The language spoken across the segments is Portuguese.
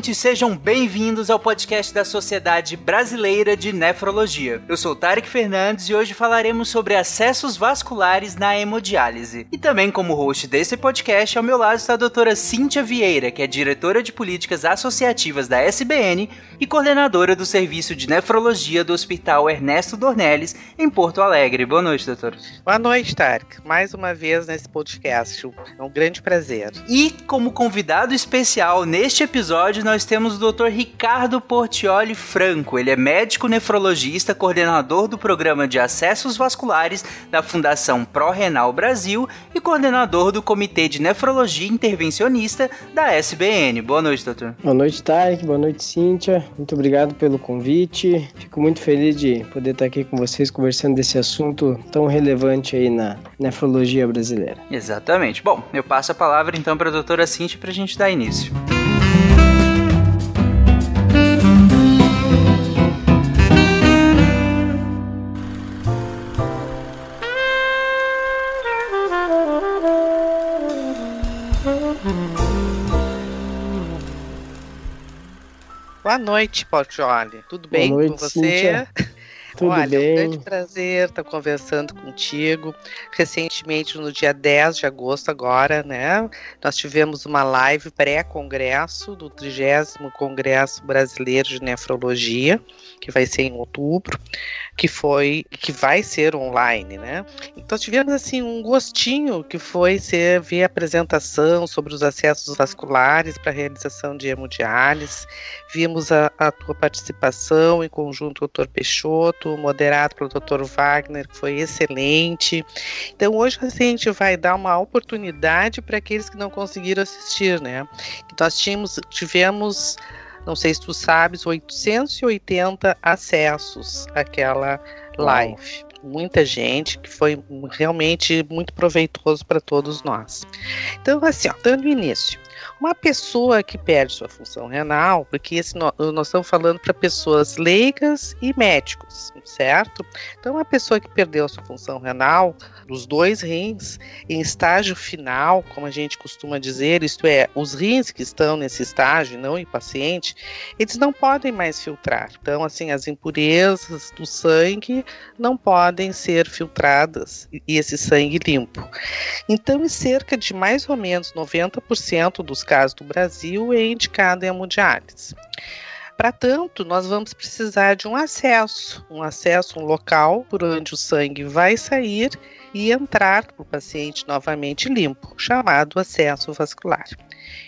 Ouvintes, sejam bem-vindos ao podcast da Sociedade Brasileira de Nefrologia. Eu sou Tarek Fernandes e hoje falaremos sobre acessos vasculares na hemodiálise. E também como host desse podcast, ao meu lado está a doutora Cíntia Vieira, que é diretora de políticas associativas da SBN e coordenadora do serviço de nefrologia do Hospital Ernesto Dornelles, em Porto Alegre. Boa noite, doutora. Boa noite, Tarek. Mais uma vez nesse podcast. É um grande prazer. E como convidado especial neste episódio, episódio nós temos o Dr. Ricardo Portioli Franco. Ele é médico nefrologista, coordenador do programa de acessos vasculares da Fundação Pro Renal Brasil e coordenador do Comitê de Nefrologia Intervencionista da SBN. Boa noite, doutor. Boa noite, Tarek. Boa noite, Cíntia. Muito obrigado pelo convite. Fico muito feliz de poder estar aqui com vocês conversando desse assunto tão relevante aí na nefrologia brasileira. Exatamente. Bom, eu passo a palavra então para a doutora Cíntia para a gente dar início. Boa noite, Portioli. Tudo bem Boa noite, com você? Tudo Olha, bem? é um grande prazer estar conversando contigo. Recentemente, no dia 10 de agosto, agora, né? Nós tivemos uma live pré-congresso do 30 Congresso Brasileiro de Nefrologia, que vai ser em outubro, que foi, que vai ser online, né? Então tivemos assim um gostinho que foi ser ver a apresentação sobre os acessos vasculares para a realização de hemodiálise. Vimos a, a tua participação em conjunto com o Dr. Peixoto, moderado pelo Dr. Wagner, que foi excelente. Então hoje a gente vai dar uma oportunidade para aqueles que não conseguiram assistir, né? Nós tínhamos, tivemos não sei se tu sabes, 880 acessos àquela live. Muita gente que foi realmente muito proveitoso para todos nós. Então, assim, ó, dando início. Uma pessoa que perde sua função renal, porque esse, nós estamos falando para pessoas leigas e médicos, certo? Então, uma pessoa que perdeu sua função renal, dos dois rins, em estágio final, como a gente costuma dizer, isto é, os rins que estão nesse estágio, não em paciente, eles não podem mais filtrar. Então, assim, as impurezas do sangue não podem ser filtradas e esse sangue limpo. Então, em cerca de mais ou menos 90% dos casos do Brasil, é indicado em hemodiálise. Para tanto, nós vamos precisar de um acesso, um acesso, um local por onde o sangue vai sair e entrar para o paciente novamente limpo, chamado acesso vascular.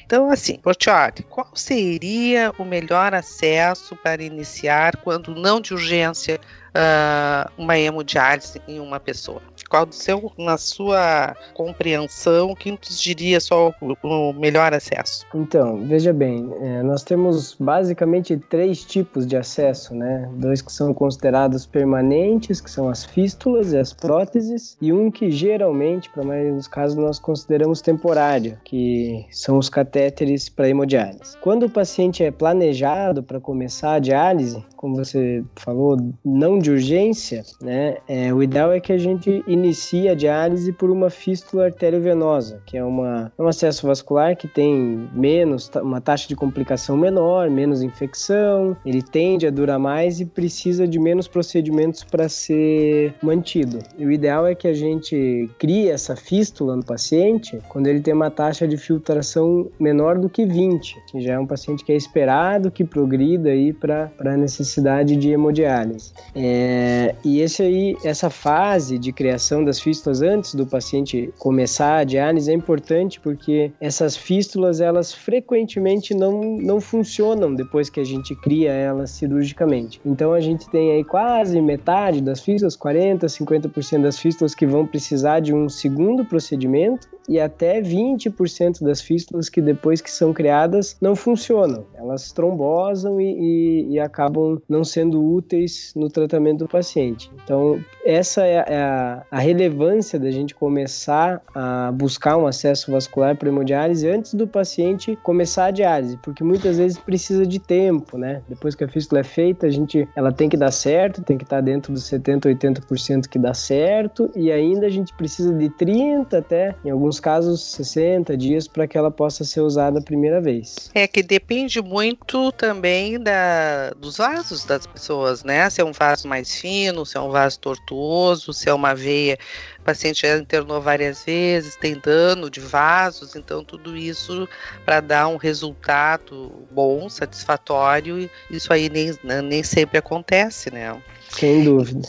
Então, assim, Portioli, qual seria o melhor acesso para iniciar, quando não de urgência, uh, uma hemodiálise em uma pessoa? Qual do seu, na sua compreensão, que nos diria só o, o melhor acesso? Então, veja bem, é, nós temos basicamente três tipos de acesso, né? Dois que são considerados permanentes, que são as fístulas e as próteses, e um que geralmente, para a maioria dos casos, nós consideramos temporário, que são os catéteres para hemodiálise. Quando o paciente é planejado para começar a diálise, como você falou, não de urgência, né? É, o ideal é que a gente inicie a diálise por uma fístula arteriovenosa, que é uma, é um acesso vascular que tem menos, uma taxa de complicação menor, menos infecção, ele tende a durar mais e precisa de menos procedimentos para ser mantido. E o ideal é que a gente crie essa fístula no paciente quando ele tem uma taxa de filtração menor do que 20, que já é um paciente que é esperado que progrida aí para a necessidade de hemodiálise. É, e esse aí, essa fase de criação das fístulas antes do paciente começar a diálise é importante porque essas fístulas elas frequentemente não, não funcionam depois que a gente cria elas cirurgicamente. Então a gente tem aí quase metade das fístulas, 40, 50% das fístulas que vão precisar de um segundo procedimento e até 20% das fístulas que depois que são criadas não funcionam. Elas trombosam e, e, e acabam não sendo úteis no tratamento do paciente. Então, essa é a, a relevância da gente começar a buscar um acesso vascular para hemodiálise antes do paciente começar a diálise, porque muitas vezes precisa de tempo, né? Depois que a fístula é feita, a gente, ela tem que dar certo, tem que estar dentro dos 70, 80% que dá certo, e ainda a gente precisa de 30 até, em alguns casos, 60 dias para que ela possa ser usada a primeira vez. É que depende muito também da, dos vasos das pessoas, né? Se é um vaso mais fino, se é um vaso tortuoso, se é uma veia o paciente já internou várias vezes, tem dano de vasos, então tudo isso para dar um resultado bom, satisfatório, isso aí nem, nem sempre acontece, né? Sem dúvida.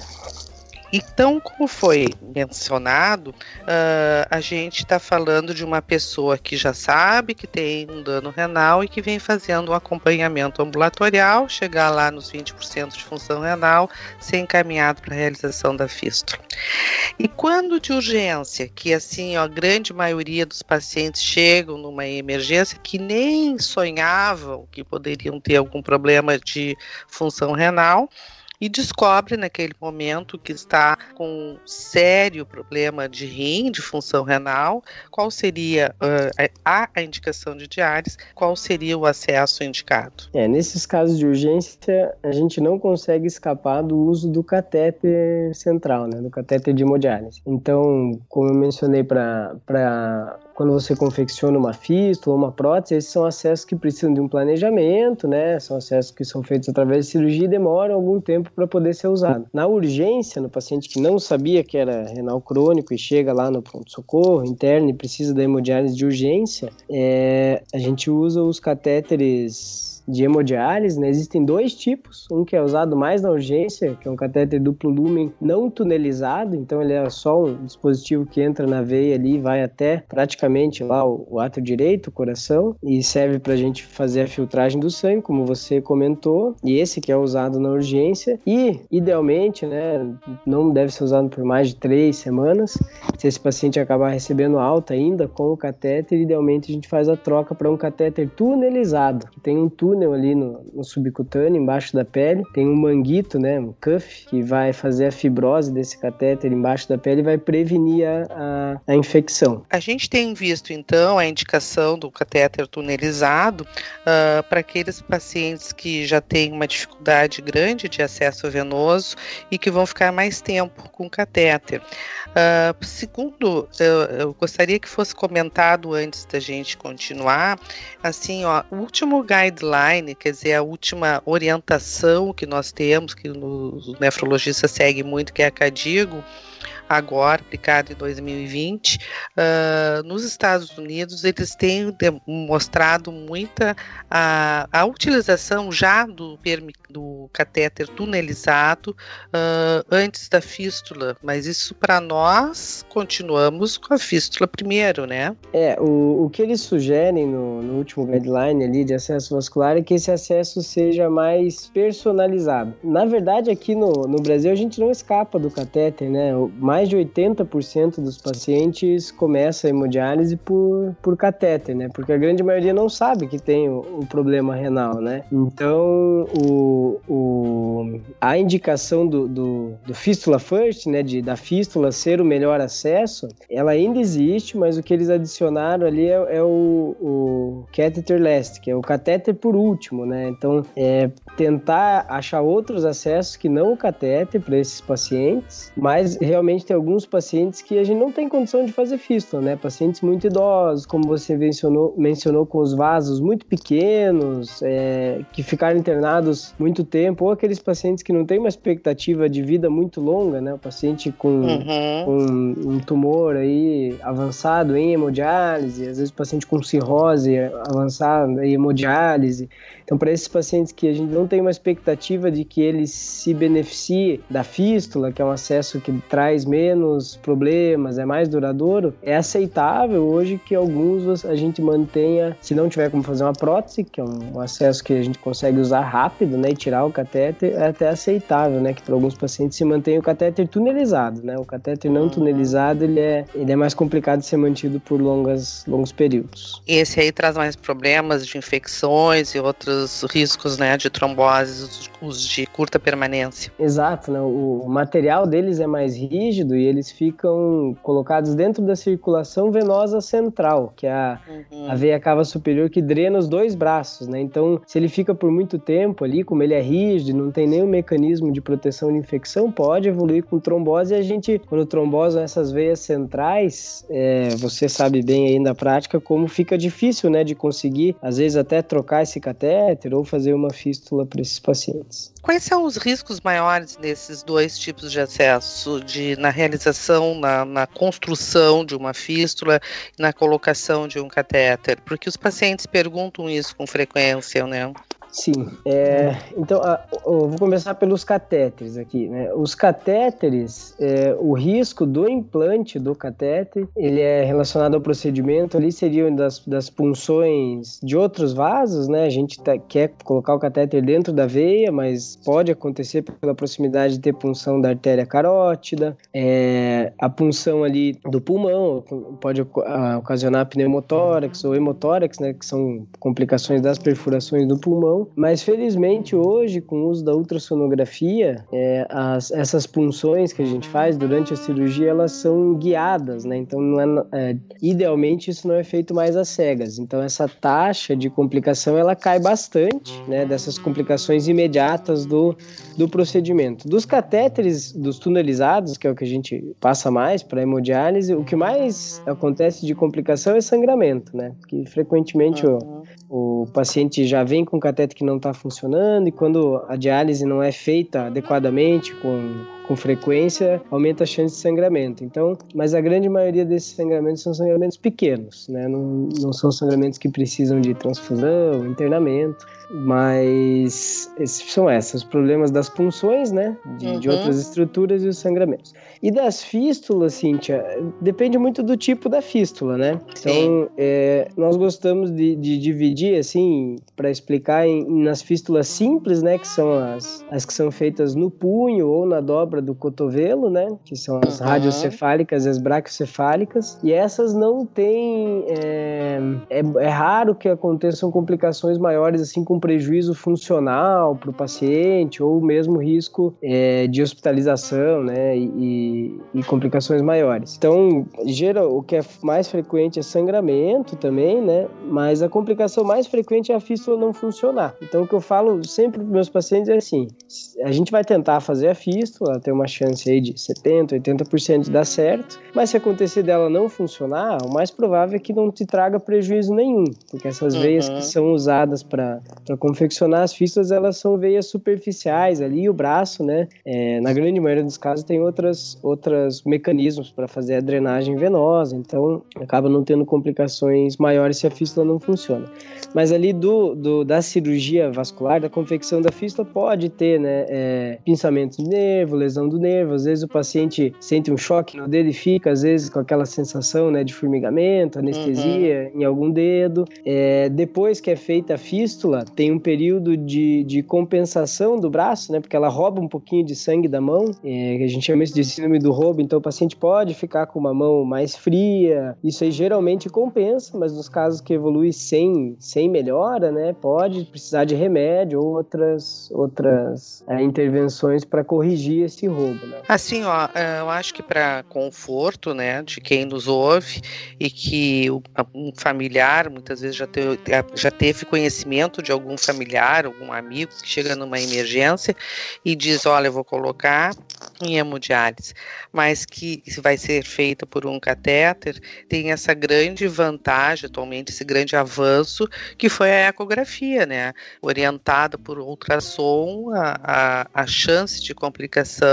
Então, como foi mencionado, uh, a gente está falando de uma pessoa que já sabe que tem um dano renal e que vem fazendo um acompanhamento ambulatorial, chegar lá nos 20% de função renal, ser encaminhado para a realização da fístula. E quando de urgência, que assim a grande maioria dos pacientes chegam numa emergência que nem sonhavam que poderiam ter algum problema de função renal, e descobre naquele momento que está com um sério problema de rim, de função renal, qual seria uh, a, a indicação de diálise, qual seria o acesso indicado. É, nesses casos de urgência, a gente não consegue escapar do uso do catéter central, né, do catéter de hemodiálise. Então, como eu mencionei para quando você confecciona uma fístula ou uma prótese, esses são acessos que precisam de um planejamento, né? São acessos que são feitos através de cirurgia e demoram algum tempo para poder ser usado. Na urgência, no paciente que não sabia que era renal crônico e chega lá no pronto-socorro interno e precisa da hemodiálise de urgência, é, a gente usa os catéteres de hemodiálise, né? Existem dois tipos, um que é usado mais na urgência, que é um catéter duplo lumen não tunelizado, então ele é só um dispositivo que entra na veia ali e vai até praticamente lá o, o átrio direito, o coração, e serve para a gente fazer a filtragem do sangue, como você comentou, e esse que é usado na urgência, e idealmente, né, não deve ser usado por mais de três semanas, se esse paciente acabar recebendo alta ainda com o catéter, idealmente a gente faz a troca para um catéter tunelizado, que tem um túnel túnel ali no, no, subcutâneo, embaixo da pele. Tem um manguito, né, um cuff, que vai fazer a fibrose desse catéter embaixo da pele e vai prevenir a, a, a infecção. A gente tem visto, então, a indicação do catéter tunelizado uh, para aqueles pacientes que já têm uma dificuldade grande de acesso venoso e que vão ficar mais tempo com catéter. Uh, segundo, eu, eu, gostaria que fosse comentado antes da gente continuar, assim, ó, o último guideline quer dizer, a última orientação que nós temos, que os nefrologistas seguem muito, que é a CADIGO, agora, aplicado em 2020, uh, ah, nos Estados Unidos, eles têm mostrado muita a, a utilização já do, do catéter tunelizado uh, antes da fístula, mas isso para nós continuamos com a fístula primeiro, né? É, o, o que eles sugerem no, no último guideline ali de acesso vascular é que esse acesso seja mais personalizado. Na verdade, aqui no, no Brasil a gente não escapa do catéter, né? Mais de 80% dos pacientes começa a hemodiálise por, por catéter, né? Porque a grande maioria não sabe que tem o, o problema renal, né? Então, o, o, a indicação do, do, do fístula first, né? De, da fístula ser o melhor acesso, ela ainda existe, mas o que eles adicionaram ali é, é o, o catheter last, que é o catéter por último, né? Então, é tentar achar outros acessos que não o catéter para esses pacientes, mas realmente tem alguns pacientes que a gente não tem condição de fazer fístula, né? Pacientes muito idosos, como você mencionou, mencionou com os vasos muito pequenos, é, que ficaram internados muito tempo, ou aqueles pacientes que não têm uma expectativa de vida muito longa, né? O paciente com, uhum. com um tumor aí avançado em hemodiálise, às vezes paciente com cirrose avançada em hemodiálise. Então, para esses pacientes que a gente não tem uma expectativa de que eles se beneficiem da fístula, que é um acesso que traz menos problemas, é mais duradouro, é aceitável hoje que alguns a gente mantenha, se não tiver como fazer uma prótese, que é um acesso que a gente consegue usar rápido, né, e tirar catéter é até aceitável, né? Que para alguns pacientes se mantém o catéter tunelizado, né? O catéter não uhum. tunelizado, ele é, ele é mais complicado de ser mantido por longas, longos períodos. Esse aí traz mais problemas de infecções e outros riscos, né? De tromboses, os de curta permanência. Exato, né? O material deles é mais rígido e eles ficam colocados dentro da circulação venosa central, que é a, uhum. a veia cava superior que drena os dois braços, né? Então, se ele fica por muito tempo ali, como ele é rígido, não tem nenhum mecanismo de proteção de infecção, pode evoluir com trombose e a gente, quando trombosam essas veias centrais, é, você sabe bem aí na prática como fica difícil, né, de conseguir, às vezes até trocar esse catéter ou fazer uma fístula para esses pacientes. Quais são os riscos maiores nesses dois tipos de acesso, de, na realização, na, na construção de uma fístula na colocação de um catéter? Porque os pacientes perguntam isso com frequência, né? Sim. É, então, eu vou começar pelos catéteres aqui. Né? Os catéteres, é, o risco do implante do catéter, ele é relacionado ao procedimento ali, seriam das, das punções de outros vasos, né? A gente tá, quer colocar o catéter dentro da veia, mas pode acontecer pela proximidade de ter punção da artéria carótida, é, a punção ali do pulmão, pode ocasionar pneumotórax ou hemotórax, né? Que são complicações das perfurações do pulmão. Mas felizmente hoje, com o uso da ultrassonografia, é, as, essas punções que a gente faz durante a cirurgia, elas são guiadas, né? Então, é, é, idealmente, isso não é feito mais às cegas. Então, essa taxa de complicação, ela cai bastante, né? Dessas complicações imediatas do, do procedimento. Dos catéteres, dos tunelizados, que é o que a gente passa mais para hemodiálise, o que mais acontece de complicação é sangramento, né? Que frequentemente uhum. o, o paciente já vem com catéter que não está funcionando, e quando a diálise não é feita adequadamente, com, com frequência, aumenta a chance de sangramento. Então, mas a grande maioria desses sangramentos são sangramentos pequenos, né? Não, não são sangramentos que precisam de transfusão, internamento, mas esses são esses, os problemas das punções, né? De, uhum. de outras estruturas e os sangramentos. E das fístulas, Cíntia, depende muito do tipo da fístula, né? Então, é, nós gostamos de, de dividir, assim, para explicar em, nas fístulas simples, né? Que são as, as que são feitas no punho ou na dobra do cotovelo, né? Que são as uhum. radiocefálicas e as braquiocefálicas. E essas não têm. É, é, é raro que aconteçam complicações maiores, assim, com prejuízo funcional para o paciente ou mesmo risco é, de hospitalização, né? E, e, complicações maiores. Então, geral, o que é mais frequente é sangramento também, né? Mas a complicação mais frequente é a fístula não funcionar. Então, o que eu falo sempre para meus pacientes é assim: a gente vai tentar fazer a fístula, ter uma chance aí de 70, 80% de dar certo, mas se acontecer dela não funcionar, o mais provável é que não te traga prejuízo nenhum, porque essas veias uhum. que são usadas para confeccionar as fístulas, elas são veias superficiais ali, o braço, né? É, na grande maioria dos casos tem outras outros mecanismos para fazer a drenagem venosa, então acaba não tendo complicações maiores se a fístula não funciona. Mas ali do, do da cirurgia vascular, da confecção da fístula, pode ter né, é, pinçamento de nervo, lesão do nervo, às vezes o paciente sente um choque no dedo e fica, às vezes, com aquela sensação né, de formigamento, anestesia uhum. em algum dedo. É, depois que é feita a fístula, tem um período de, de compensação do braço, né, porque ela rouba um pouquinho de sangue da mão, é, que a gente chama isso de síndrome do roubo, então o paciente pode ficar com uma mão mais fria. Isso aí geralmente compensa, mas nos casos que evolui sem, sem melhora, né, pode precisar de remédio ou outras, outras é, intervenções para corrigir esse roubo. Né? Assim, ó, é, eu acho que para conforto, né, de quem nos ouve e que um familiar muitas vezes já teve, já teve conhecimento de algum familiar, algum amigo que chega numa emergência e diz, olha, eu vou colocar em hemodiálise mas que vai ser feita por um catéter, tem essa grande vantagem atualmente, esse grande avanço, que foi a ecografia, né? Orientada por ultrassom, a, a, a chance de complicação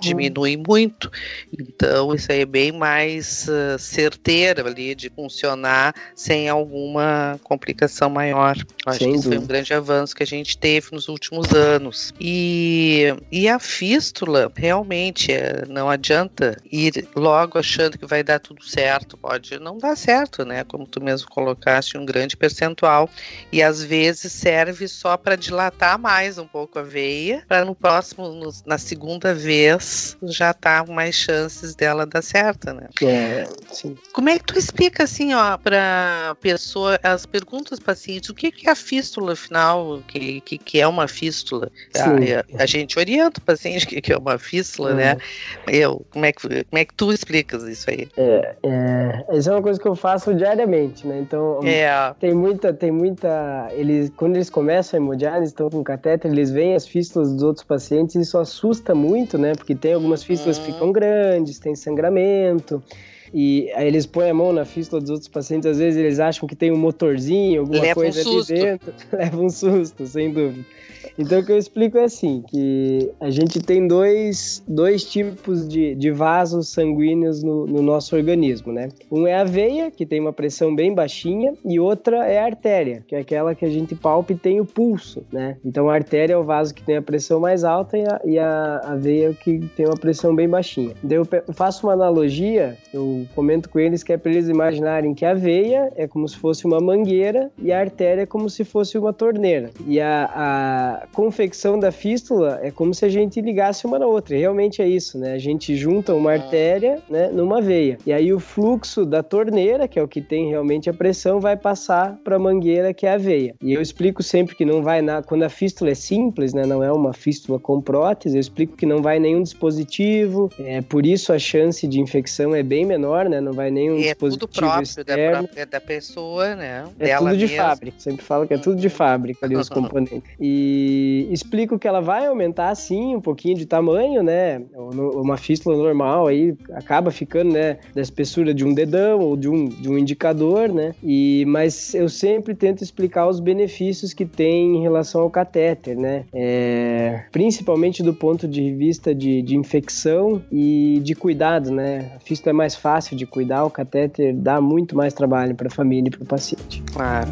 diminui hum. muito. Então, isso aí é bem mais uh, certeiro ali de funcionar sem alguma complicação maior. Acho que isso foi um grande avanço que a gente teve nos últimos anos. E, e a fístula, realmente, é, não adianta ir logo achando que vai dar tudo certo. Pode não dar certo, né? Como tu mesmo colocaste, um grande percentual. E às vezes serve só para dilatar mais um pouco a veia, para no próximo, no, na segunda vez, já tá mais chances dela dar certo, né? É, sim. Como é que tu explica assim, ó, para pessoa, as perguntas pacientes, o que, que é a fístula, afinal, que, que, que é uma fístula? A, a, gente orienta o paciente o que, que é uma fístula, uhum. né? Eu, como é, que, como é que tu explicas isso aí? É, é, isso é uma coisa que eu faço diariamente, né? Então, é. tem muita, tem muita, eles, quando eles começam a hemodiálise, estão com catéter, eles veem as fístulas dos outros pacientes, e isso assusta muito, né? Porque tem algumas fístulas uhum. que ficam grandes, tem sangramento, e aí eles põem a mão na fístula dos outros pacientes, às vezes eles acham que tem um motorzinho, alguma Leva coisa um ali dentro. Leva um susto, sem dúvida. Então o que eu explico é assim, que a gente tem dois, dois tipos de, de vasos sanguíneos no, no nosso organismo, né? Um é a veia, que tem uma pressão bem baixinha, e outra é a artéria, que é aquela que a gente palpa e tem o pulso, né? Então a artéria é o vaso que tem a pressão mais alta e a, e a, a veia é que tem uma pressão bem baixinha. Então eu faço uma analogia, eu comento com eles que é para eles imaginarem que a veia é como se fosse uma mangueira e a artéria é como se fosse uma torneira. E a, a confecção da fístula é como se a gente ligasse uma na outra. E realmente é isso, né? A gente junta uma artéria né, numa veia. E aí o fluxo da torneira, que é o que tem realmente a pressão, vai passar para a mangueira, que é a veia. E eu explico sempre que não vai na quando a fístula é simples, né, não é uma fístula com prótese, eu explico que não vai nenhum dispositivo. É por isso a chance de infecção é bem menor, né? Não vai nenhum e dispositivo é tudo próprio. Da, própria, da pessoa, né? É Dela tudo de fábrica. Sempre falo que é tudo de fábrica ali os componentes. E explico que ela vai aumentar sim um pouquinho de tamanho, né? Uma fístula normal aí acaba ficando, né, da espessura de um dedão ou de um, de um indicador, né? E mas eu sempre tento explicar os benefícios que tem em relação ao catéter, né? É, principalmente do ponto de vista de, de infecção e de cuidado, né? A fístula é mais fácil de cuidar, o catéter dá muito mais trabalho para a família e para o paciente. Claro.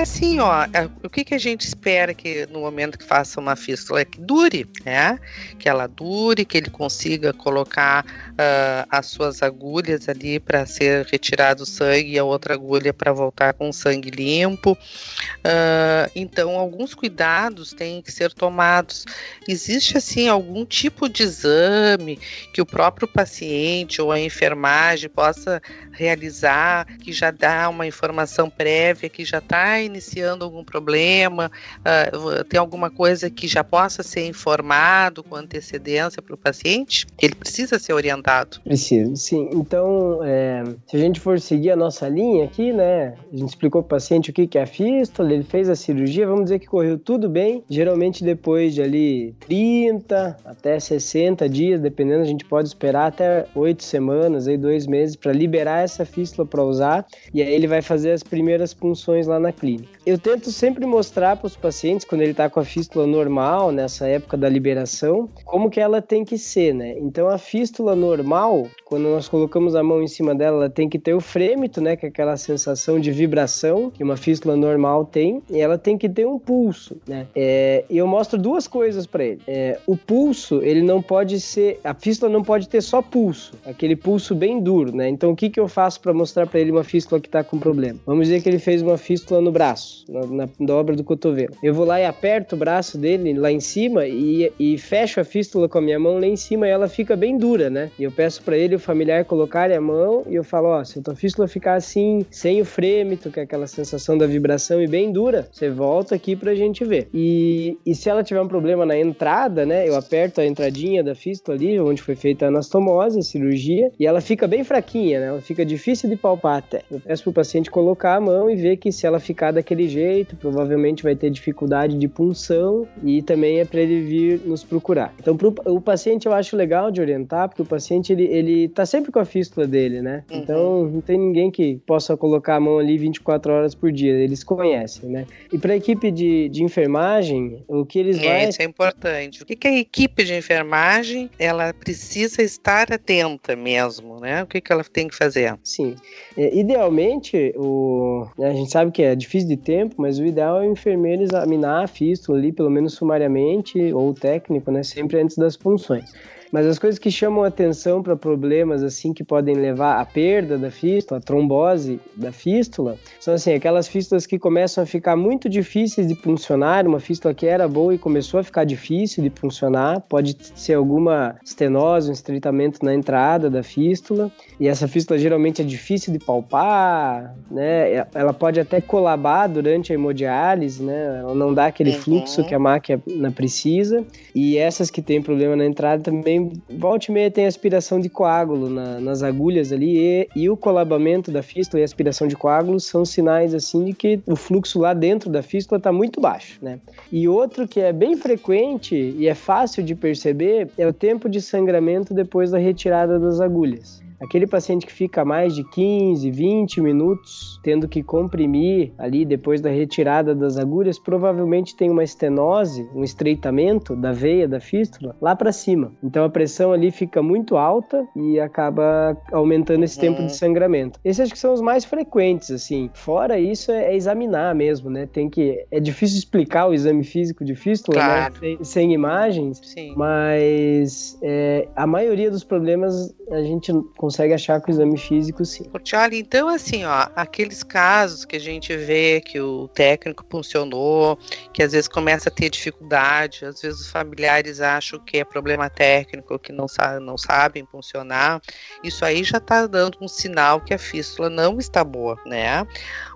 Assim, ó, é, o que, que a gente espera que no momento que faça uma fístula é que dure, né? Que ela dure, que ele consiga colocar uh, as suas agulhas ali para ser retirado o sangue e a outra agulha para voltar com sangue limpo. Uh, então, alguns cuidados têm que ser tomados. Existe assim algum tipo de exame que o próprio paciente ou a enfermagem possa realizar que já dá uma informação prévia que já está iniciando algum problema, uh, tem alguma coisa que já possa ser informado com antecedência para o paciente? Ele precisa ser orientado? Precisa, sim. Então, é, se a gente for seguir a nossa linha aqui, né, a gente explicou para o paciente o que, que é a fístula, ele fez a cirurgia, vamos dizer que correu tudo bem, geralmente depois de ali 30 até 60 dias, dependendo, a gente pode esperar até 8 semanas, aí dois meses para liberar essa fístula para usar, e aí ele vai fazer as primeiras punções lá na clínica. Eu tento sempre mostrar para os pacientes, quando ele está com a fístula normal, nessa época da liberação, como que ela tem que ser, né? Então, a fístula normal, quando nós colocamos a mão em cima dela, ela tem que ter o frêmito, né? Que é aquela sensação de vibração que uma fístula normal tem, e ela tem que ter um pulso, né? É, e eu mostro duas coisas para ele. É, o pulso, ele não pode ser, a fístula não pode ter só pulso, aquele pulso bem duro, né? Então, o que que eu faço para mostrar para ele uma fístula que está com problema? Vamos dizer que ele fez uma fístula no braço braço, na, na dobra do cotovelo. Eu vou lá e aperto o braço dele lá em cima e, e fecho a fístula com a minha mão lá em cima e ela fica bem dura, né? E eu peço para ele, o familiar, colocar a mão e eu falo: Ó, se a tua fístula ficar assim, sem o frêmito, que é aquela sensação da vibração e bem dura, você volta aqui pra gente ver. E, e se ela tiver um problema na entrada, né? Eu aperto a entradinha da fístula ali, onde foi feita a anastomose, a cirurgia, e ela fica bem fraquinha, né? Ela fica difícil de palpar até. Eu peço pro paciente colocar a mão e ver que se ela ficar daquele jeito, provavelmente vai ter dificuldade de punção e também é para ele vir nos procurar. Então, pro, o paciente eu acho legal de orientar, porque o paciente ele, ele tá sempre com a fístula dele, né? Uhum. Então, não tem ninguém que possa colocar a mão ali 24 horas por dia, eles conhecem, né? E para a equipe de, de enfermagem, o que eles é, Isso é importante. O que, que a equipe de enfermagem ela precisa estar atenta mesmo, né? O que, que ela tem que fazer? Sim. É, idealmente, o, a gente sabe que é difícil de tempo, mas o ideal é o enfermeiro examinar a fístula ali, pelo menos sumariamente, ou o técnico, né? Sempre antes das punções. Mas as coisas que chamam atenção para problemas assim que podem levar à perda da fístula, à trombose da fístula, são assim aquelas fístulas que começam a ficar muito difíceis de funcionar, uma fístula que era boa e começou a ficar difícil de funcionar, pode ser alguma estenose, um estreitamento na entrada da fístula, e essa fístula geralmente é difícil de palpar, né? Ela pode até colabar durante a hemodiálise, né? Ela não dá aquele uhum. fluxo que a máquina precisa. E essas que têm problema na entrada também volta e meia tem aspiração de coágulo na, nas agulhas ali e, e, o colabamento da fístula e aspiração de coágulo são sinais assim de que o fluxo lá dentro da fístula está muito baixo, né? E outro que é bem frequente e é fácil de perceber é o tempo de sangramento depois da retirada das agulhas. Aquele paciente que fica mais de 15, 20 minutos tendo que comprimir ali depois da retirada das agulhas, provavelmente tem uma estenose, um estreitamento da veia da fístula lá para cima. Então a pressão ali fica muito alta e acaba aumentando esse tempo de uhum. sangramento. Esses acho que são os mais frequentes, assim. Fora isso, é, é examinar mesmo, né? Tem que. É difícil explicar o exame físico de fístula, né? claro. né? Sem, sem, imagens, Sim. mas é, a maioria dos problemas a gente consegue consegue achar com o exame físico, sim. Charlie, então assim, ó, aqueles casos que a gente vê que o técnico funcionou, que às vezes começa a ter dificuldade, às vezes os familiares acham que é problema técnico, que não, não sabem funcionar, isso aí já está dando um sinal que a fístula não está boa, né?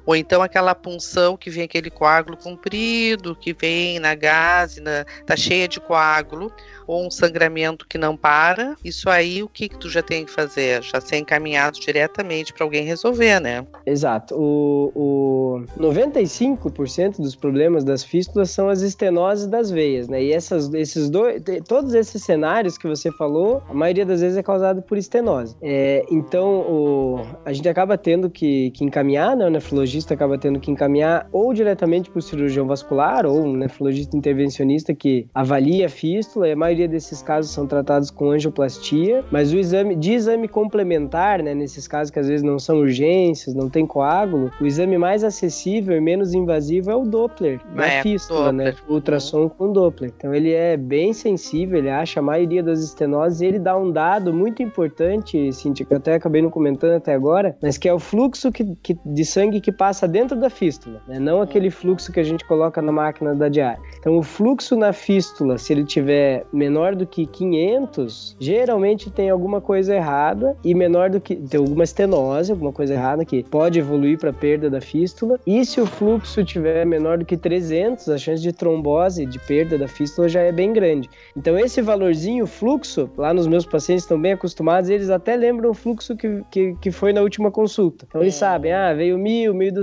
Ou então aquela punção que vem aquele coágulo comprido, que vem na gásina, tá cheia de coágulo, ou um sangramento que não para, isso aí o que, que tu já tem que fazer? Já ser encaminhado diretamente para alguém resolver, né? Exato. O, o 95% dos problemas das fístulas são as estenoses das veias, né? E essas, esses dois, todos esses cenários que você falou, a maioria das vezes é causado por estenose. É, então, o, a gente acaba tendo que, que encaminhar, né? O nefrologista acaba tendo que encaminhar ou diretamente para o cirurgião vascular ou um nefrologista intervencionista que avalia a fístula, e a maioria desses casos são tratados com angioplastia, mas o exame de exame complementar, né, nesses casos que às vezes não são urgências, não tem coágulo, o exame mais acessível e menos invasivo é o Doppler da é, fístula, né, Doppler. né, o ultrassom uhum. com Doppler. Então ele é bem sensível, ele acha a maioria das estenoses e ele dá um dado muito importante, Cintia, que eu até acabei não comentando até agora, mas que é o fluxo que, que de sangue que passa dentro da fístula, né, não aquele fluxo que a gente coloca na máquina da diária. Então o fluxo na fístula, se ele tiver menor do que 500, geralmente tem alguma coisa errada e menor do que tem alguma estenose, alguma coisa errada que pode evoluir para perda da fístula. E se o fluxo tiver menor do que 300, a chance de trombose, de perda da fístula já é bem grande. Então esse valorzinho, fluxo, lá nos meus pacientes estão bem acostumados, eles até lembram o fluxo que, que, que foi na última consulta. Então eles sabem, ah, veio 1000, 1200,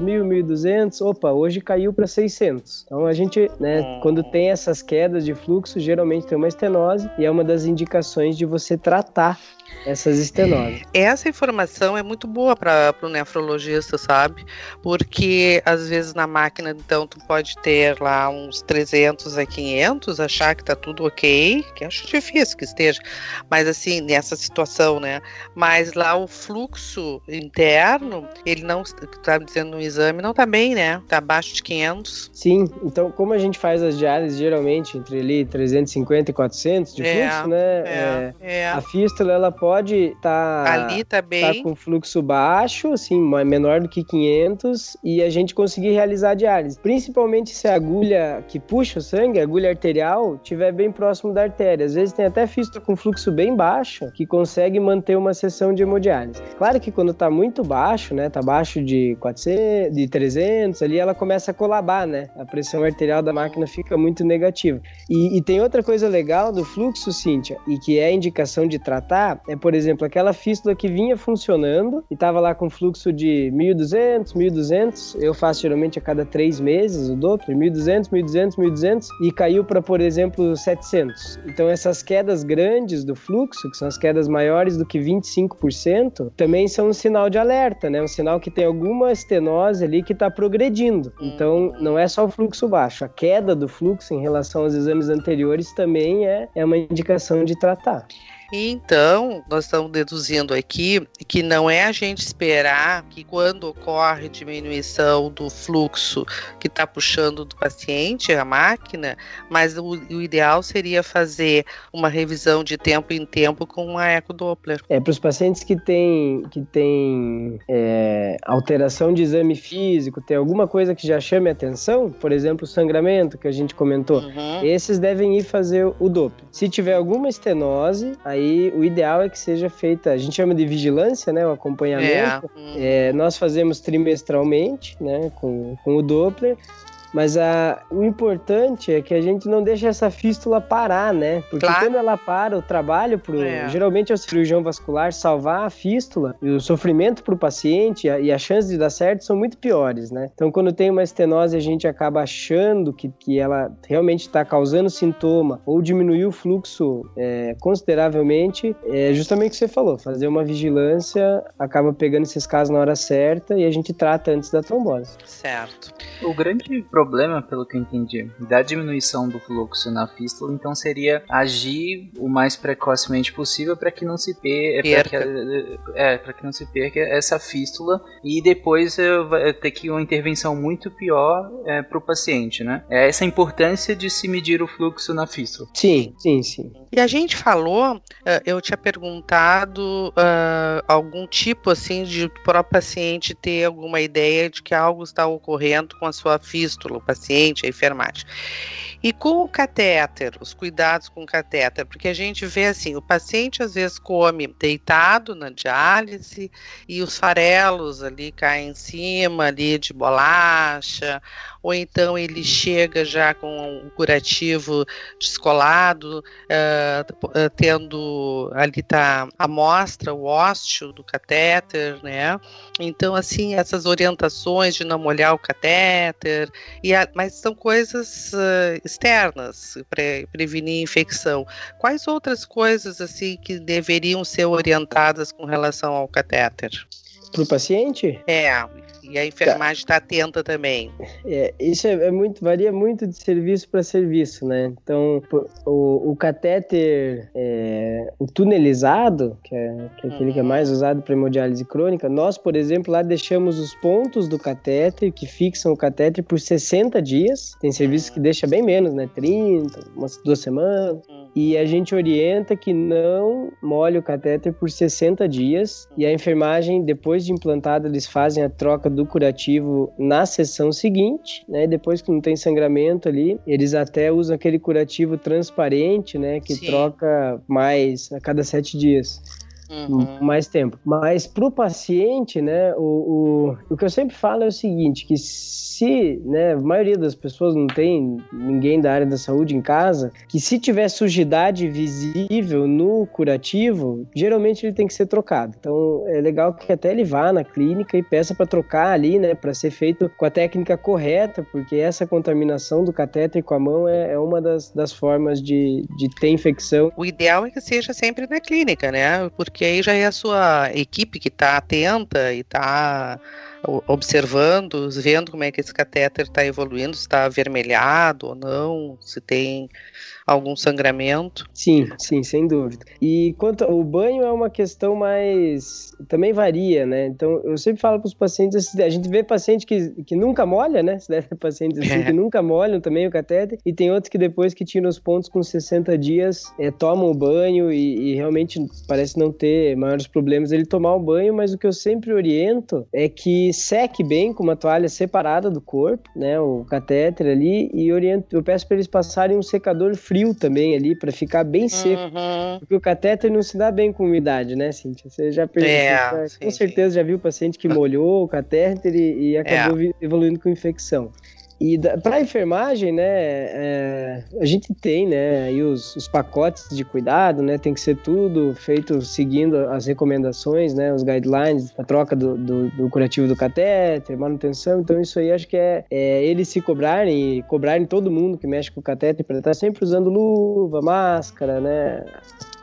1000, 1200, opa, hoje caiu para 600. Então a gente, né, quando tem essas quedas de fluxo, geralmente tem uma estenose e é uma das indicações de você tratar essas estenoses. Essa informação é muito boa para o nefrologista, sabe? Porque às vezes na máquina, então, tu pode ter lá uns 300 a 500, achar que tá tudo ok, que acho difícil que esteja, mas assim, nessa situação, né? Mas lá o fluxo interno, ele não, tá dizendo no exame, não tá bem, né? Tá abaixo de 500. Sim, então como a gente faz as diárias geralmente entre ali 350 e 400 de é, fluxo, né? É, é, é. A fístula, ela pode estar tá, ali bem tá com fluxo baixo, assim, menor do que 500 e a gente conseguir realizar a diálise. Principalmente se a agulha que puxa o sangue, a agulha arterial, estiver bem próximo da artéria. Às vezes tem até fístula com fluxo bem baixo que consegue manter uma sessão de hemodiálise. Claro que quando tá muito baixo, né, tá abaixo de 400, de 300, ali ela começa a colabar, né? A pressão arterial da máquina fica muito negativa. E, e tem outra coisa legal do fluxo, Cíntia, e que é indicação de tratar, é, por exemplo, aquela fístula que vinha funcionando e estava lá com fluxo de 1.200, 1.200, eu faço geralmente a cada três meses o Doppler, 1.200, 1.200, 1.200 e caiu para, por exemplo, 700. Então essas quedas grandes do fluxo, que são as quedas maiores do que 25%, também são um sinal de alerta, né? Um sinal que tem alguma estenose ali que está progredindo. Então não é só o fluxo baixo, a queda do fluxo em relação aos exames anteriores também é, é uma indicação de tratar. Então, nós estamos deduzindo aqui que não é a gente esperar que quando ocorre diminuição do fluxo que está puxando do paciente, a máquina, mas o, o, ideal seria fazer uma revisão de tempo em tempo com uma ecodoppler. É, para os pacientes que têm que tem, é, alteração de exame físico, tem alguma coisa que já chame atenção, por exemplo, o sangramento que a gente comentou, uhum. esses devem ir fazer o Doppler. Se tiver alguma estenose, aí aí o ideal é que seja feita, a gente chama de vigilância, né, o acompanhamento. É. É, nós fazemos trimestralmente, né, com, com o Doppler. Mas a, o importante é que a gente não deixe essa fístula parar, né? Porque claro. quando ela para, o trabalho pro, é. geralmente é o cirurgião vascular salvar a fístula e o sofrimento para o paciente e a, chance de dar certo são muito piores, né? Então, quando tem uma estenose, a gente acaba achando que, que ela realmente está causando sintoma ou diminuiu o fluxo é, consideravelmente, é justamente o que você falou, fazer uma vigilância, acaba pegando esses casos na hora certa e a gente trata antes da trombose. Certo. O grande problema problema, pelo que eu entendi, da diminuição do fluxo na fístula, então seria agir o mais precocemente possível para que não se perca, é, para que não se perca essa fístula e depois vai ter que uma intervenção muito pior é, para o paciente, né? É essa importância de se medir o fluxo na fístula. Sim, sim, sim. E a gente falou, eh, eu tinha perguntado uh, algum tipo assim de para o paciente ter alguma ideia de que algo está ocorrendo com a sua fístula o paciente, a enfermagem. E com o catéter, os cuidados com o catéter, porque a gente vê assim, o paciente às vezes come deitado na diálise e os farelos ali caem em cima ali de bolacha, ou então ele chega já com o curativo descolado, uh, tendo ali tá a amostra, o ósteo do catéter, né? Então assim, essas orientações de não molhar o catéter, e a, mas são coisas uh, externas para prevenir infecção. Quais outras coisas assim que deveriam ser orientadas com relação ao catéter? Para o paciente? É, e a enfermagem está tá atenta também. É, isso é, é, muito, varia muito de serviço para serviço, né? Então, o, o catéter é, o tunelizado, que é, que é aquele uhum. que é mais uhum. usado para hemodiálise crônica, nós, por exemplo, lá deixamos os pontos do catéter que fixam o catéter por 60 dias. Tem serviços que deixa bem menos, né? 30, umas duas semanas. Uhum. E a gente orienta que não molhe o catéter por 60 dias. E a enfermagem, depois de implantado, eles fazem a troca do curativo na sessão seguinte, né? Depois que não tem sangramento ali, eles até usam aquele curativo transparente, né? Que Sim. troca mais a cada sete dias. Uhum. mais tempo. Mas para o paciente, né, o, o, o que eu sempre falo é o seguinte, que se, né, a maioria das pessoas não tem ninguém da área da saúde em casa, que se tiver sujidade visível no curativo, geralmente ele tem que ser trocado. Então é legal que até ele vá na clínica e peça para trocar ali, né, para ser feito com a técnica correta, porque essa contaminação do catéter com a mão é, é uma das, das formas de, de ter infecção. O ideal é que seja sempre na clínica, né, porque aí já é a sua equipe que está atenta e está observando, vendo como é que esse catéter está evoluindo, se está avermelhado ou não, se tem algum sangramento. Sim, sim, sem dúvida. E quanto ao banho é uma questão mais também varia, né? Então eu sempre falo para os pacientes, a gente vê paciente que, que nunca molha, né? Se deve ter pacientes assim, que nunca molham também o catéter e tem outros que depois que tiram os pontos com 60 dias é, tomam o banho e, e realmente parece não ter maiores problemas ele tomar o banho, mas o que eu sempre oriento é que seque bem com uma toalha separada do corpo, né? O catéter ali e oriento, eu peço para eles passarem um secador frio frio também ali para ficar bem seco. Uhum. Porque o catéter não se dá bem com umidade, né, Cintia? Você já percebeu? É, com certeza sim. já viu o paciente que molhou o catéter e, e acabou é. evoluindo com infecção. E para enfermagem, né, é, a gente tem, né, aí os, os, pacotes de cuidado, né, tem que ser tudo feito seguindo as recomendações, né, os guidelines, a troca do, do, do curativo do catéter, manutenção, então isso aí acho que é, é eles se cobrarem e cobrarem todo mundo que mexe com o catéter para estar sempre usando luva, máscara, né,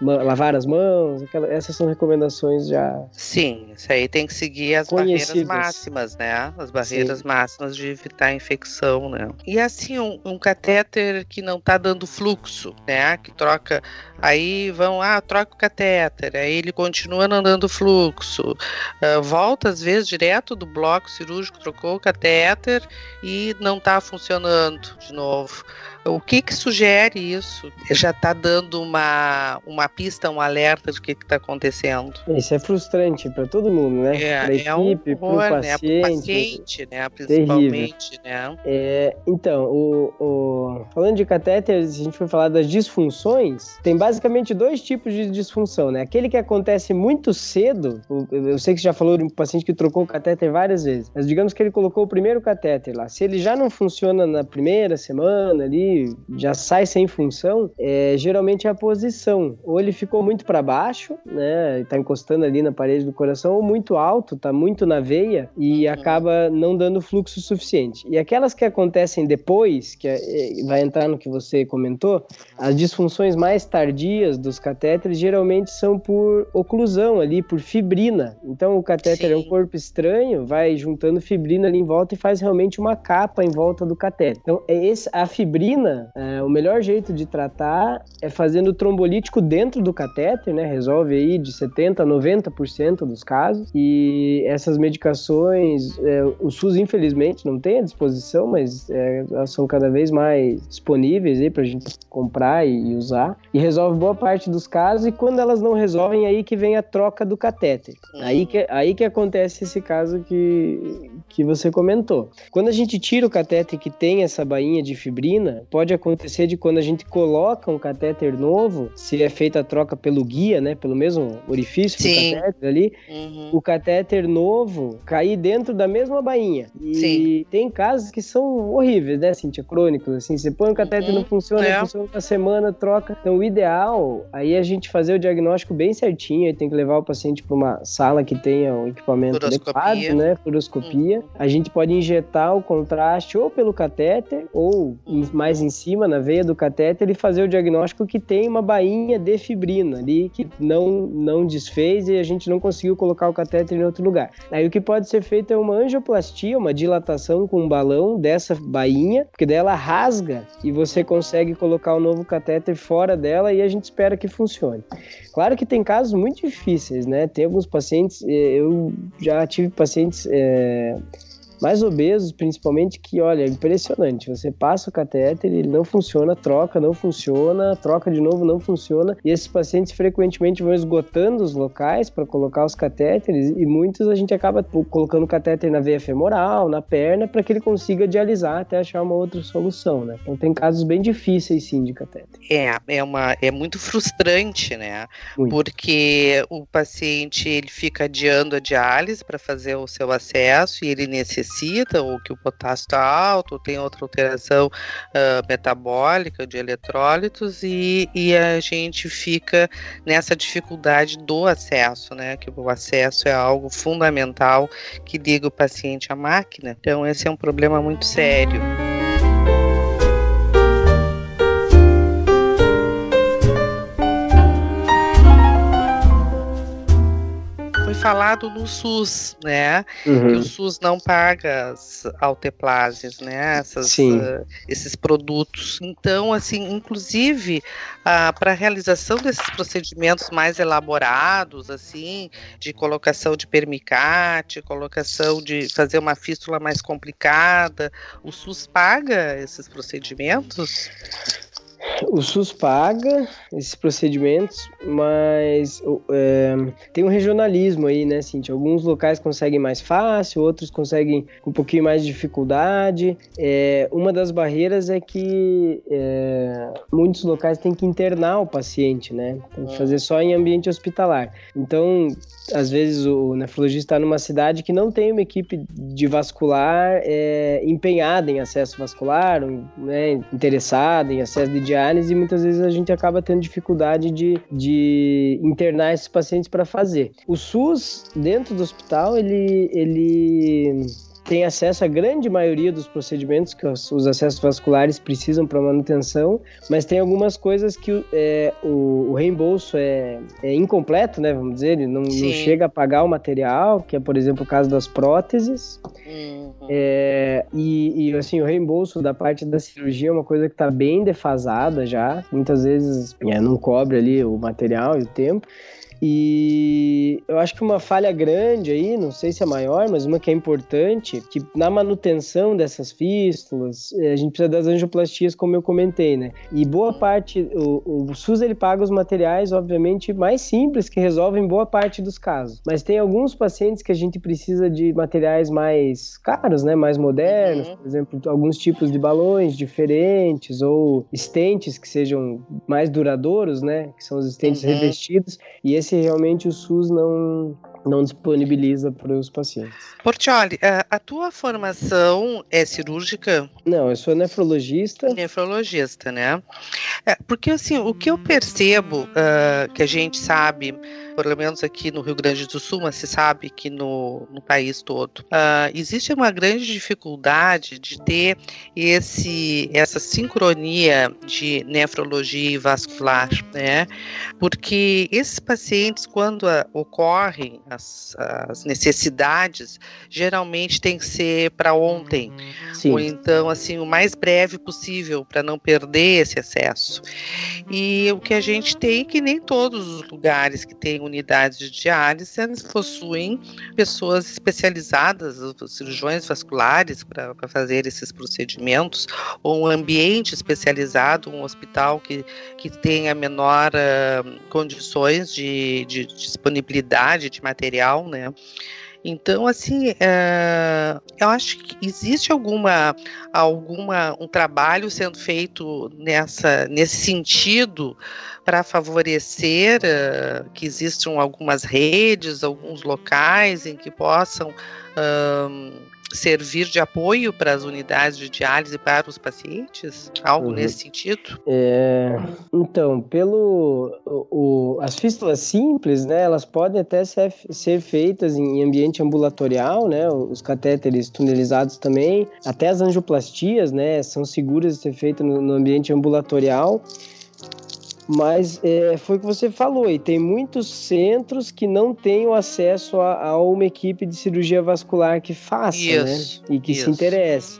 lavar as mãos, aquela, essas são recomendações já. Sim, isso aí tem que seguir as barreiras máximas, né? As barreiras Sim. máximas de evitar a infecção, né? E assim, um, um catéter que não está dando fluxo, né? Que troca, aí vão, ah, troca o catéter, aí ele continua não dando fluxo, uh, volta às vezes direto do bloco cirúrgico, trocou o catéter e não está funcionando de novo. O que que sugere isso? Já está dando uma, uma pista, um alerta de o que está acontecendo. Isso é frustrante para todo mundo, né? É, pra é um horror, paciente, né? Pro paciente, né? Principalmente, né? É, então, o, o, falando de catéteres, a gente foi falar das disfunções, tem basicamente dois tipos de disfunção, né? Aquele que acontece muito cedo, eu sei que você já falou de um paciente que trocou o catéter várias vezes, mas digamos que ele colocou o primeiro catéter lá. Se ele já não funciona na primeira semana ali, já sai sem função, é, geralmente é a posição. Ou ele ficou muito para baixo, né, está encostando ali na parede do coração, ou muito alto, está muito na veia e uhum. acaba não dando fluxo suficiente. E aquelas que acontecem depois, que é, é, vai entrar no que você comentou, as disfunções mais tardias dos catéteres geralmente são por oclusão ali, por fibrina. Então o catéter Sim. é um corpo estranho, vai juntando fibrina ali em volta e faz realmente uma capa em volta do catéter. Então é esse, a fibrina é, o melhor jeito de tratar é fazendo trombolítico dentro do catéter, né? Resolve aí de 70% a 90% dos casos. E essas medicações, é, o SUS infelizmente não tem à disposição, mas é, elas são cada vez mais disponíveis aí pra gente comprar e, e usar. E resolve boa parte dos casos e quando elas não resolvem, aí que vem a troca do catéter. Aí que, aí que acontece esse caso que, que você comentou. Quando a gente tira o catéter que tem essa bainha de fibrina, pode acontecer de quando a gente coloca um catéter novo, se é feita a troca pelo guia, né, pelo mesmo orifício Sim. do catéter ali, uhum. o catéter novo cair dentro da mesma bainha. E Sim. tem casos que são horríveis, né, Cintia, crônicos, assim, você põe o catéter uhum. não funciona, é. funciona uma semana, troca. Então o ideal aí é a gente fazer o diagnóstico bem certinho, aí tem que levar o paciente para uma sala que tenha o equipamento adequado, né, fluoroscopia. Uhum. A gente pode injetar o contraste ou pelo catéter ou mais em cima, na veia do catéter, e fazer o diagnóstico que tem uma bainha de fibrina ali, que não, não desfez e a gente não conseguiu colocar o catéter em outro lugar. Aí o que pode ser feito é uma angioplastia, uma dilatação com um balão dessa bainha, porque daí ela rasga e você consegue colocar o novo catéter fora dela e a gente espera que funcione. Claro que tem casos muito difíceis, né? Tem alguns pacientes, eh, eu já tive pacientes. É mais obesos, principalmente, que, olha, é impressionante. Você passa o catéter, ele não funciona, troca, não funciona, troca de novo, não funciona. E esses pacientes frequentemente vão esgotando os locais para colocar os catéteres e muitos a gente acaba colocando o catéter na veia femoral, na perna, para que ele consiga dialisar até achar uma outra solução, né? Então tem casos bem difíceis, sim, de catéter. É, é, uma, é muito frustrante, né? Muito. Porque o paciente ele fica adiando a diálise para fazer o seu acesso e ele necessita ou que o potássio está alto, ou tem outra alteração uh, metabólica de eletrólitos, e, e a gente fica nessa dificuldade do acesso, né? Que o acesso é algo fundamental que liga o paciente à máquina. Então, esse é um problema muito sério. Falado no SUS, né? Uhum. Que o SUS não paga as alteplases, né? Essas, uh, esses produtos. Então, assim, inclusive, uh, para a realização desses procedimentos mais elaborados, assim, de colocação de permicate, colocação de fazer uma fístula mais complicada, o SUS paga esses procedimentos? O SUS paga esses procedimentos, mas é, tem um regionalismo aí, né, Cintia? Alguns locais conseguem mais fácil, outros conseguem com um pouquinho mais de dificuldade. É, uma das barreiras é que é, muitos locais têm que internar o paciente, né? Tem que fazer só em ambiente hospitalar. Então, às vezes o nefrologista está numa cidade que não tem uma equipe de vascular é, empenhada em acesso vascular, né, interessada em acesso de diálise, e muitas vezes a gente acaba tendo dificuldade de, de internar esses pacientes para fazer. O SUS, dentro do hospital, ele, ele tem acesso à grande maioria dos procedimentos que os, os acessos vasculares precisam para manutenção, mas tem algumas coisas que é, o, o, reembolso é, é, incompleto, né? Vamos dizer, ele não, não, chega a pagar o material, que é, por exemplo, o caso das próteses. Uhum. É, e, e, assim, o reembolso da parte da cirurgia é uma coisa que está bem defasada já. Muitas vezes é, não cobre ali o material e o tempo. E eu acho que uma falha grande aí, não sei se é maior, mas uma que é importante, que na manutenção dessas fístulas, eh, a gente precisa das angioplastias, como eu comentei, né? E boa parte, o, o SUS ele paga os materiais, obviamente, mais simples, que resolvem boa parte dos casos. Mas tem alguns pacientes que a gente precisa de materiais mais caros, né? Mais modernos, uhum. por exemplo, alguns tipos de balões diferentes, ou estentes que sejam mais duradouros, né? Que são os estentes uhum. revestidos. E esse realmente o SUS não, não disponibiliza para os pacientes. Portioli, a, a, tua formação é cirúrgica? Não, eu sou nefrologista. Nefrologista, né? É, porque assim, o que eu percebo uh, que a gente sabe pelo menos aqui no Rio Grande do Sul, mas se sabe que no, no país todo, uh, existe uma grande dificuldade de ter esse, essa sincronia de nefrologia e vascular, né? Porque esses pacientes, quando a, ocorrem as, as, necessidades, geralmente tem que ser para ontem, Sim. ou então assim o mais breve possível para não perder esse acesso. E o que a gente tem é que nem todos os lugares que tem unidades de diálise, elas possuem pessoas especializadas, cirurgiões vasculares, para fazer esses procedimentos, ou um ambiente especializado, um hospital que, que tenha menor uh, condições de, de disponibilidade de material, né? Então, assim, é, eu acho que existe alguma, alguma um trabalho sendo feito nessa, nesse sentido para favorecer uh, que existam algumas redes, alguns locais em que possam uh, servir de apoio para as unidades de diálise para os pacientes? Algo uhum. nesse sentido? É, então, pelo o, o, as fístulas simples, né, elas podem até ser, ser feitas em ambiente ambulatorial, né, os catéteres tunelizados também, até as angioplastias, né, são seguras de ser feitas no, no ambiente ambulatorial. Mas é, foi o que você falou, e tem muitos centros que não têm o acesso a, a uma equipe de cirurgia vascular que faça, né? isso, né? E que isso. se interesse.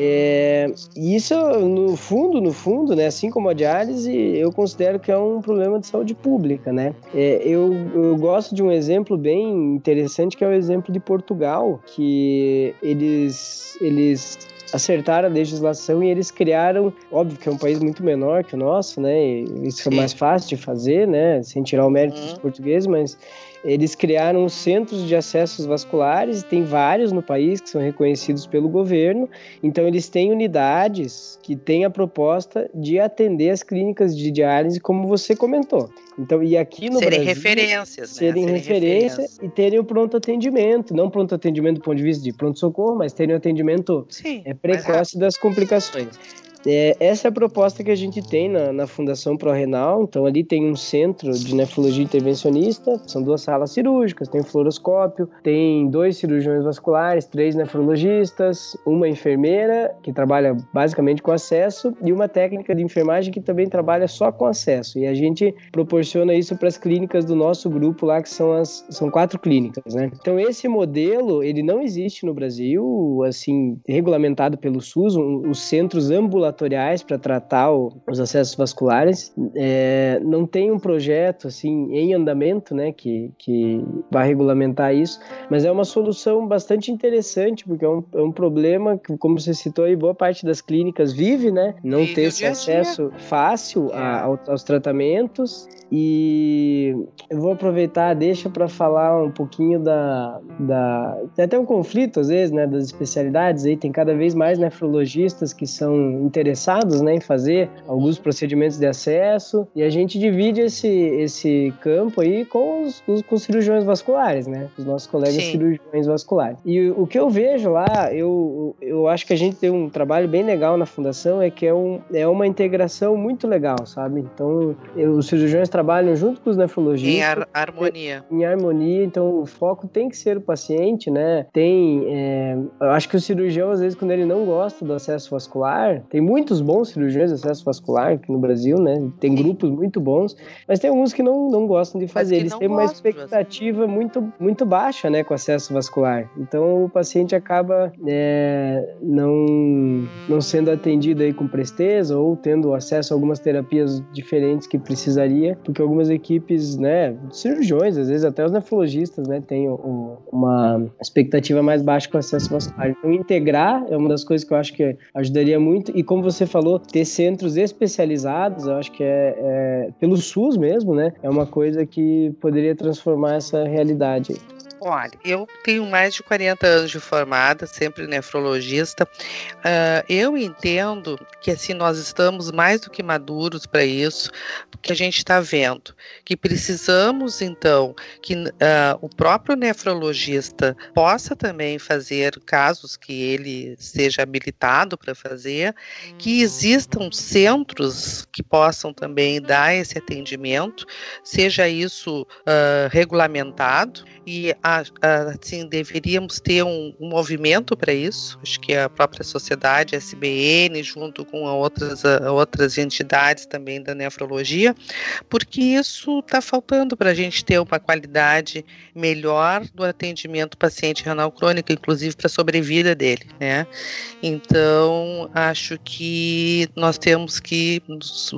É, e isso, no fundo, no fundo, né, assim como a diálise, eu considero que é um problema de saúde pública, né? É, eu, eu gosto de um exemplo bem interessante, que é o exemplo de Portugal, que eles, eles acertaram a legislação e eles criaram, óbvio que é um país muito menor que o nosso, né? isso Sim. é mais fácil de fazer, né? Sem tirar o mérito uhum. dos portugueses, mas eles criaram centros de acessos vasculares, tem vários no país que são reconhecidos pelo governo. Então, eles têm unidades que têm a proposta de atender as clínicas de diálise, como você comentou. Então, e aqui no serem Brasil, referências, né? serem, serem referência referência e terem o pronto atendimento, não pronto atendimento do ponto de vista de pronto socorro, mas terem o atendimento Sim, é, precoce das complicações. É, essa é a proposta que a gente tem na, na Fundação ProRenal. Então, ali tem um centro de nefrologia intervencionista, são duas salas cirúrgicas, tem fluoroscópio, tem dois cirurgiões vasculares, três nefrologistas, uma enfermeira, que trabalha basicamente com acesso, e uma técnica de enfermagem que também trabalha só com acesso. E a gente proporciona isso para as clínicas do nosso grupo lá, que são, as, são quatro clínicas, né? Então, esse modelo, ele não existe no Brasil, assim, regulamentado pelo SUS, um, os centros ambulatórios ambulatoriais para tratar o, os acessos vasculares. É, não tem um projeto assim em andamento, né, que, que vai regulamentar isso, mas é uma solução bastante interessante porque é um, é um problema que, como você citou aí, boa parte das clínicas vive, né, não ter esse acesso fácil a, é. aos tratamentos e eu vou aproveitar, deixa para falar um pouquinho da, da. Tem até um conflito, às vezes, né, das especialidades aí. Tem cada vez mais nefrologistas que são interessados né, em fazer alguns procedimentos de acesso. E a gente divide esse, esse campo aí com os, os com cirurgiões vasculares, né? Os nossos colegas Sim. cirurgiões vasculares. E o que eu vejo lá, eu, eu acho que a gente tem um trabalho bem legal na fundação, é que é, um, é uma integração muito legal, sabe? Então, eu, os cirurgiões trabalham junto com os nefrologistas. Em har harmonia. Em harmonia, então o foco tem que ser o paciente, né? Tem. É, eu acho que o cirurgião, às vezes, quando ele não gosta do acesso vascular, tem muitos bons cirurgiões de acesso vascular aqui no Brasil, né? Tem Sim. grupos muito bons, mas tem alguns que não, não gostam de fazer. Eles têm uma expectativa muito, muito baixa, né, com acesso vascular. Então o paciente acaba é, não, não sendo atendido aí com presteza ou tendo acesso a algumas terapias diferentes que precisaria, porque algumas equipes, né, cirurgiões, às vezes até os nefrologistas, né, têm uma expectativa mais baixa com acesso vascular. Então, integrar é uma das coisas que eu acho que ajudaria muito. E como você falou, ter centros especializados, eu acho que é, é pelo SUS mesmo, né, é uma coisa que poderia transformar essa realidade. Olha, eu tenho mais de 40 anos de formada, sempre nefrologista. Uh, eu entendo que assim nós estamos mais do que maduros para isso, porque a gente está vendo que precisamos então que uh, o próprio nefrologista possa também fazer casos que ele seja habilitado para fazer, que existam centros que possam também dar esse atendimento, seja isso uh, regulamentado e assim deveríamos ter um, um movimento para isso. Acho que a própria sociedade, a SBN, junto com outras, outras entidades também da nefrologia, porque isso está faltando para a gente ter uma qualidade melhor do atendimento paciente renal crônico, inclusive para a sobrevida dele, né? Então acho que nós temos que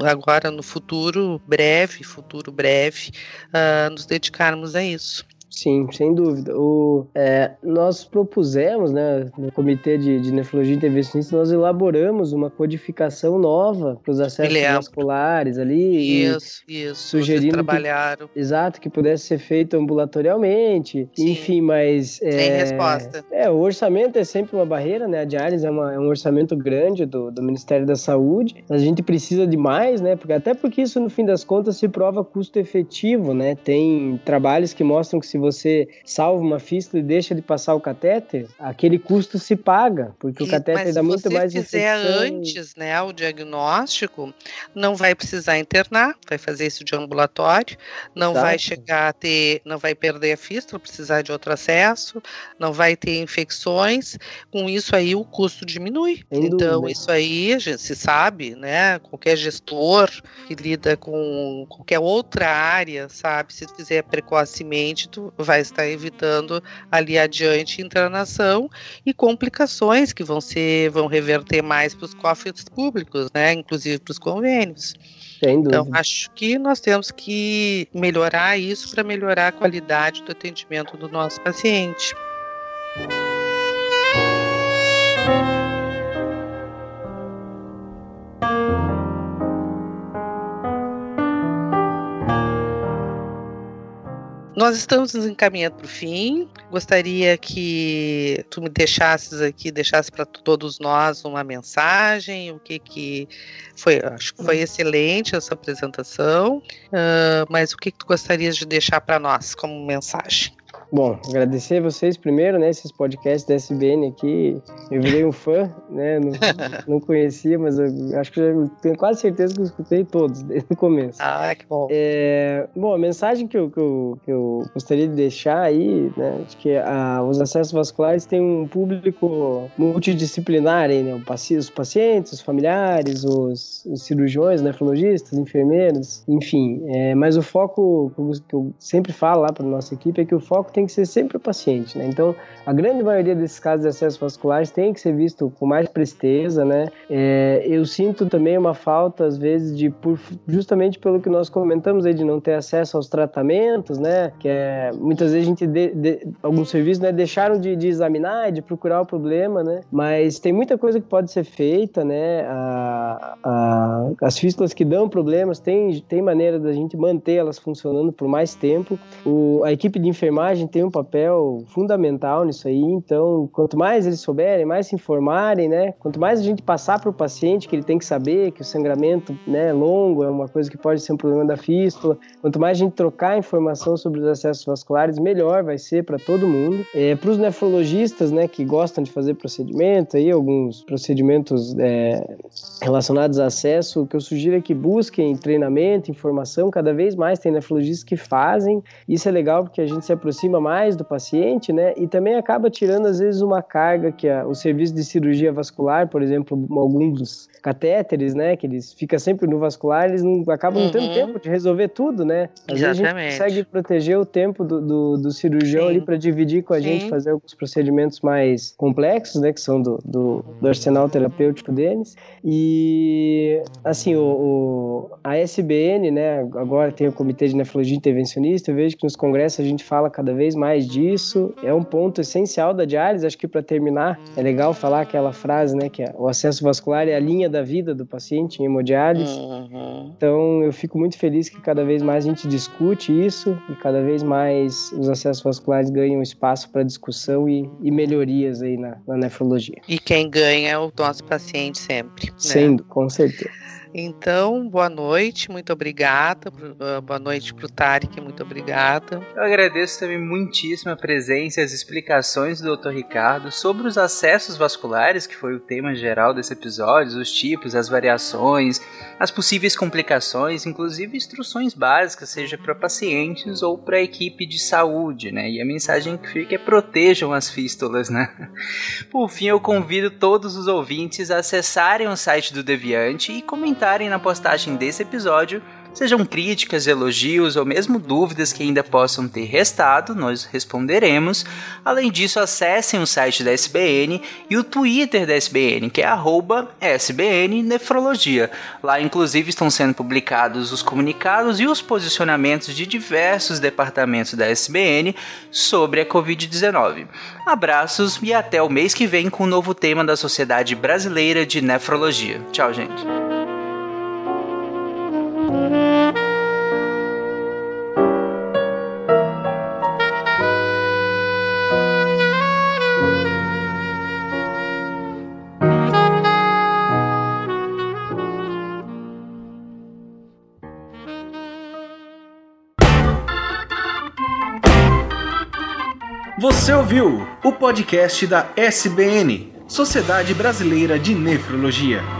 agora no futuro breve, futuro breve, uh, nos dedicarmos a isso. Sim, sem dúvida. O, é, nós propusemos, né, no Comitê de, de Nefrologia Intervencionista, nós elaboramos uma codificação nova para os acessos vasculares ali. Isso, isso. Sugerindo trabalharam. Que, exato, que pudesse ser feito ambulatorialmente. Sim. Enfim, mas. É, Sem resposta. É, o orçamento é sempre uma barreira, né? A diálise é, uma, é um orçamento grande do, do Ministério da Saúde. A gente precisa de mais, né? Porque, até porque isso, no fim das contas, se prova custo efetivo, né? Tem trabalhos que mostram que se você salva uma fístula e deixa de passar o catéter, aquele custo se paga, porque e, o catéter dá muito mais infecção. Se fizer antes, né, o diagnóstico, não vai precisar internar, vai fazer isso de ambulatório, não Exato. vai chegar a ter, não vai perder a fístula, precisar de outro acesso, não vai ter infecções, com isso aí o custo diminui. Sem então, dúvida. isso aí a gente se sabe, né, qualquer gestor que lida com qualquer outra área, sabe, se fizer precocemente, tu vai estar evitando ali adiante internação e complicações que vão ser, vão reverter mais para os cofres públicos, né? Inclusive para os convênios. Então, acho que nós temos que melhorar isso para melhorar a qualidade do atendimento do nosso paciente. Nós estamos nos encaminhando para o fim. Gostaria que tu me deixasses aqui, deixasse para todos nós uma mensagem, o que que foi, acho que foi excelente essa apresentação, uh, mas o que, que tu gostarias de deixar para nós como mensagem? Bom, agradecer vocês primeiro, né? Esses podcasts da SBN aqui. Eu virei um fã, né? Não, não conhecia, mas acho que já tenho quase certeza que eu escutei todos desde o começo. Ah, que bom. É, bom, a mensagem que eu, que, eu, que eu gostaria de deixar aí, né? Acho que a, os acessos vasculares têm um público multidisciplinar aí, né? Os pacientes, os familiares, os, os cirurgiões, nefrologistas, enfermeiros, enfim. É, mas o foco que eu sempre falo lá para nossa equipe é que o foco tem tem que ser sempre o paciente, né? Então, a grande maioria desses casos de acessos vasculares tem que ser visto com mais presteza, né? É, eu sinto também uma falta, às vezes, de por, justamente pelo que nós comentamos aí, de não ter acesso aos tratamentos, né? Que é, muitas vezes a gente, de, de, alguns serviços, né, deixaram de, de examinar, de procurar o problema, né? Mas tem muita coisa que pode ser feita, né? A, a, as fístulas que dão problemas, tem, tem maneira da gente manter elas funcionando por mais tempo. O, a equipe de enfermagem tem um papel fundamental nisso aí, então quanto mais eles souberem, mais se informarem, né? Quanto mais a gente passar para o paciente que ele tem que saber que o sangramento né, longo é uma coisa que pode ser um problema da fístula, quanto mais a gente trocar informação sobre os acessos vasculares, melhor vai ser para todo mundo. É, para os nefrologistas, né, que gostam de fazer procedimento, aí alguns procedimentos é, relacionados a acesso, o que eu sugiro é que busquem treinamento, informação, cada vez mais tem nefrologistas que fazem. Isso é legal porque a gente se aproxima mais do paciente, né? E também acaba tirando às vezes uma carga que a, o serviço de cirurgia vascular, por exemplo, alguns catéteres, né, que eles ficam sempre no vascular, eles não acabam uhum. não tendo uhum. tempo de resolver tudo, né? Às Exatamente. vezes a gente consegue proteger o tempo do, do, do cirurgião Sim. ali para dividir com a Sim. gente, fazer alguns procedimentos mais complexos, né, que são do, do, do arsenal terapêutico deles. E assim, o, o, a SBN, né, agora tem o Comitê de Nefrologia Intervencionista, eu vejo que nos congressos a gente fala cada vez mais disso. É um ponto essencial da diálise, acho que para terminar, é legal falar aquela frase, né, que é, o acesso vascular é a linha da vida do paciente em hemodiálise. Uhum. Então, eu fico muito feliz que cada vez mais a gente discute isso e cada vez mais os acessos vasculares ganham espaço para discussão e, e, melhorias aí na, na, nefrologia. E quem ganha é o nosso paciente sempre. Né? Sendo, com certeza. Então, boa noite, muito obrigada. Uh, boa noite para o Tarek, muito obrigada. Eu agradeço também muitíssimo a presença e as explicações do Dr. Ricardo sobre os acessos vasculares, que foi o tema geral desse episódio, os tipos, as variações, as possíveis complicações, inclusive instruções básicas, seja para pacientes ou para a equipe de saúde, né? E a mensagem que fica é protejam as fístulas, né? Por fim, eu convido todos os ouvintes a acessarem o site do Deviante e comentarem comentarem na postagem desse episódio, sejam críticas, elogios ou mesmo dúvidas que ainda possam ter restado, nós responderemos. Além disso, acessem o site da SBN e o Twitter da SBN, que é @sbnnefrologia. Lá, inclusive, estão sendo publicados os comunicados e os posicionamentos de diversos departamentos da SBN sobre a Covid-19. Abraços e até o mês que vem com um novo tema da Sociedade Brasileira de Nefrologia. Tchau, gente. Você ouviu o podcast da SBN, Sociedade Brasileira de Nefrologia.